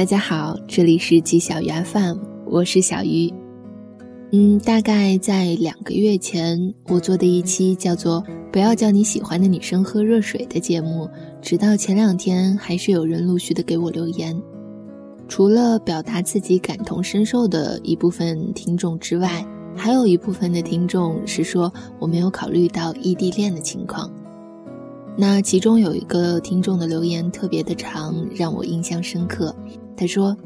大家好，这里是季小鱼 FM，我是小鱼。嗯，大概在两个月前，我做的一期叫做“不要叫你喜欢的女生喝热水”的节目，直到前两天，还是有人陆续的给我留言。除了表达自己感同身受的一部分听众之外，还有一部分的听众是说我没有考虑到异地恋的情况。那其中有一个听众的留言特别的长，让我印象深刻。他说。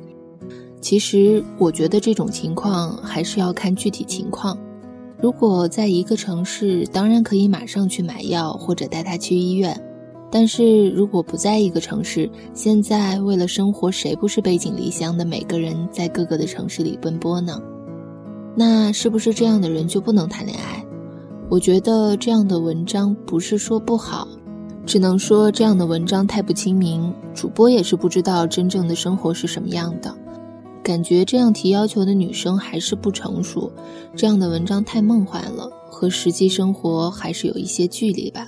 其实我觉得这种情况还是要看具体情况。如果在一个城市，当然可以马上去买药或者带他去医院；但是如果不在一个城市，现在为了生活，谁不是背井离乡的？每个人在各个的城市里奔波呢？那是不是这样的人就不能谈恋爱？我觉得这样的文章不是说不好，只能说这样的文章太不亲民，主播也是不知道真正的生活是什么样的。感觉这样提要求的女生还是不成熟，这样的文章太梦幻了，和实际生活还是有一些距离吧。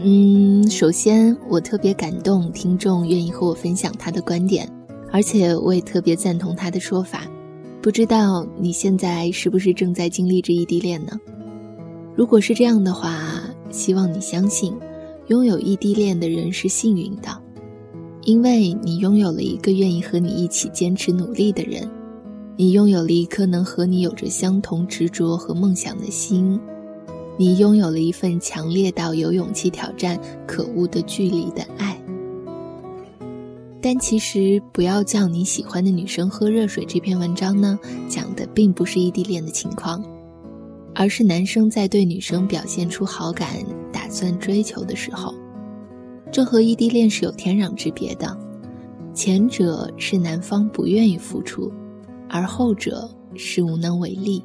嗯，首先我特别感动，听众愿意和我分享他的观点，而且我也特别赞同他的说法。不知道你现在是不是正在经历着异地恋呢？如果是这样的话，希望你相信，拥有异地恋的人是幸运的。因为你拥有了一个愿意和你一起坚持努力的人，你拥有了一颗能和你有着相同执着和梦想的心，你拥有了一份强烈到有勇气挑战可恶的距离的爱。但其实，不要叫你喜欢的女生喝热水。这篇文章呢，讲的并不是异地恋的情况，而是男生在对女生表现出好感、打算追求的时候。这和异地恋是有天壤之别的，前者是男方不愿意付出，而后者是无能为力。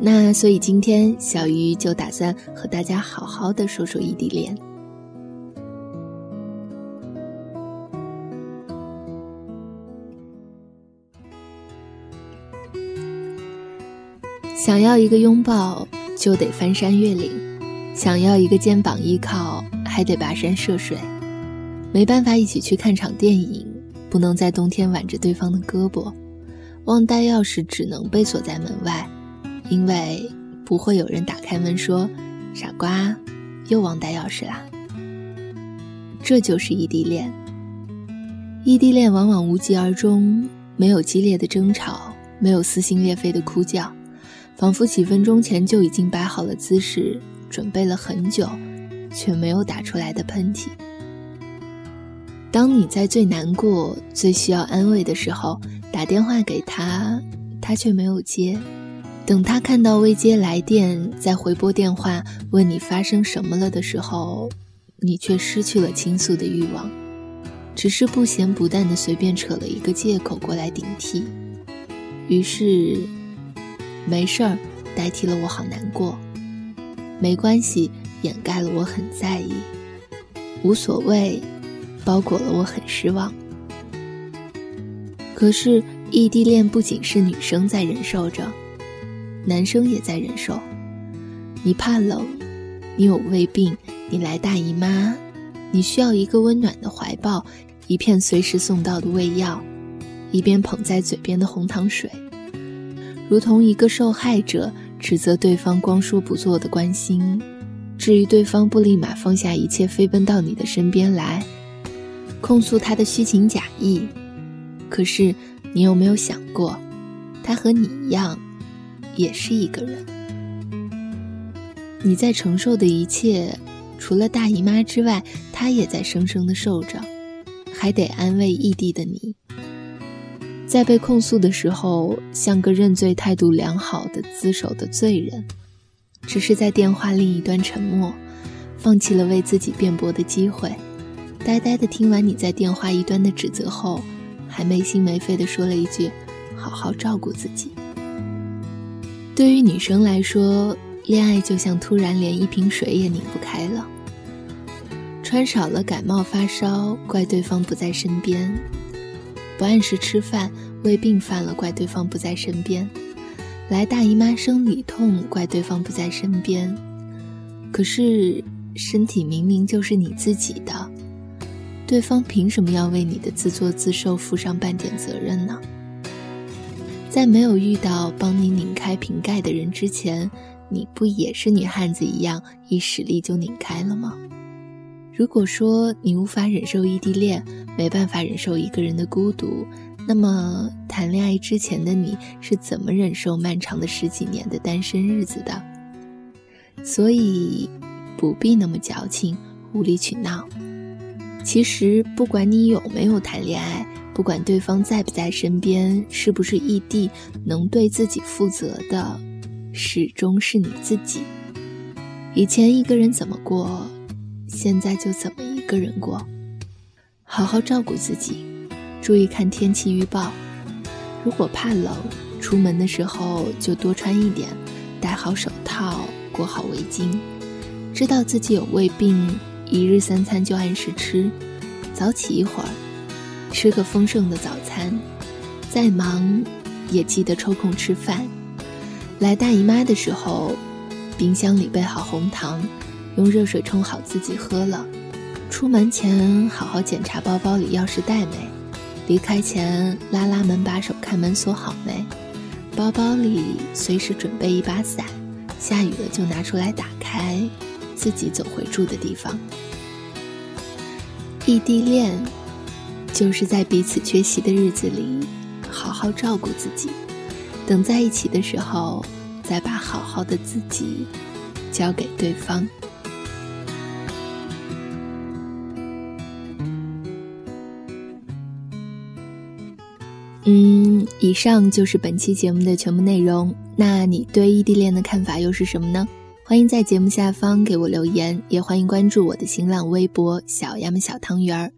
那所以今天小鱼就打算和大家好好的说说异地恋。想要一个拥抱，就得翻山越岭。想要一个肩膀依靠，还得跋山涉水；没办法一起去看场电影，不能在冬天挽着对方的胳膊；忘带钥匙只能被锁在门外，因为不会有人打开门说：“傻瓜，又忘带钥匙啦。”这就是异地恋。异地恋往往无疾而终，没有激烈的争吵，没有撕心裂肺的哭叫，仿佛几分钟前就已经摆好了姿势。准备了很久，却没有打出来的喷嚏。当你在最难过、最需要安慰的时候，打电话给他，他却没有接。等他看到未接来电，再回拨电话问你发生什么了的时候，你却失去了倾诉的欲望，只是不咸不淡的随便扯了一个借口过来顶替。于是，没事儿代替了我好难过。没关系，掩盖了我很在意；无所谓，包裹了我很失望。可是异地恋不仅是女生在忍受着，男生也在忍受。你怕冷，你有胃病，你来大姨妈，你需要一个温暖的怀抱，一片随时送到的胃药，一边捧在嘴边的红糖水，如同一个受害者。指责对方光说不做的关心，至于对方不立马放下一切飞奔到你的身边来，控诉他的虚情假意。可是你有没有想过，他和你一样，也是一个人。你在承受的一切，除了大姨妈之外，他也在生生的受着，还得安慰异地的你。在被控诉的时候，像个认罪态度良好的自首的罪人，只是在电话另一端沉默，放弃了为自己辩驳的机会，呆呆的听完你在电话一端的指责后，还没心没肺的说了一句：“好好照顾自己。”对于女生来说，恋爱就像突然连一瓶水也拧不开了，穿少了感冒发烧，怪对方不在身边。不按时吃饭，胃病犯了，怪对方不在身边；来大姨妈生理痛，怪对方不在身边。可是身体明明就是你自己的，对方凭什么要为你的自作自受负上半点责任呢？在没有遇到帮你拧开瓶盖的人之前，你不也是女汉子一样，一使力就拧开了吗？如果说你无法忍受异地恋，没办法忍受一个人的孤独，那么谈恋爱之前的你是怎么忍受漫长的十几年的单身日子的？所以，不必那么矫情、无理取闹。其实，不管你有没有谈恋爱，不管对方在不在身边，是不是异地，能对自己负责的，始终是你自己。以前一个人怎么过？现在就怎么一个人过，好好照顾自己，注意看天气预报。如果怕冷，出门的时候就多穿一点，戴好手套，裹好围巾。知道自己有胃病，一日三餐就按时吃，早起一会儿，吃个丰盛的早餐。再忙，也记得抽空吃饭。来大姨妈的时候，冰箱里备好红糖。用热水冲好，自己喝了。出门前好好检查包包里钥匙带没，离开前拉拉门把手，看门锁好没。包包里随时准备一把伞，下雨了就拿出来打开，自己走回住的地方。异地恋，就是在彼此缺席的日子里，好好照顾自己，等在一起的时候，再把好好的自己交给对方。嗯，以上就是本期节目的全部内容。那你对异地恋的看法又是什么呢？欢迎在节目下方给我留言，也欢迎关注我的新浪微博“小鸭们小汤圆儿”。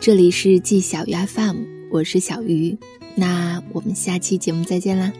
这里是季小鱼 FM，我是小鱼。那我们下期节目再见啦！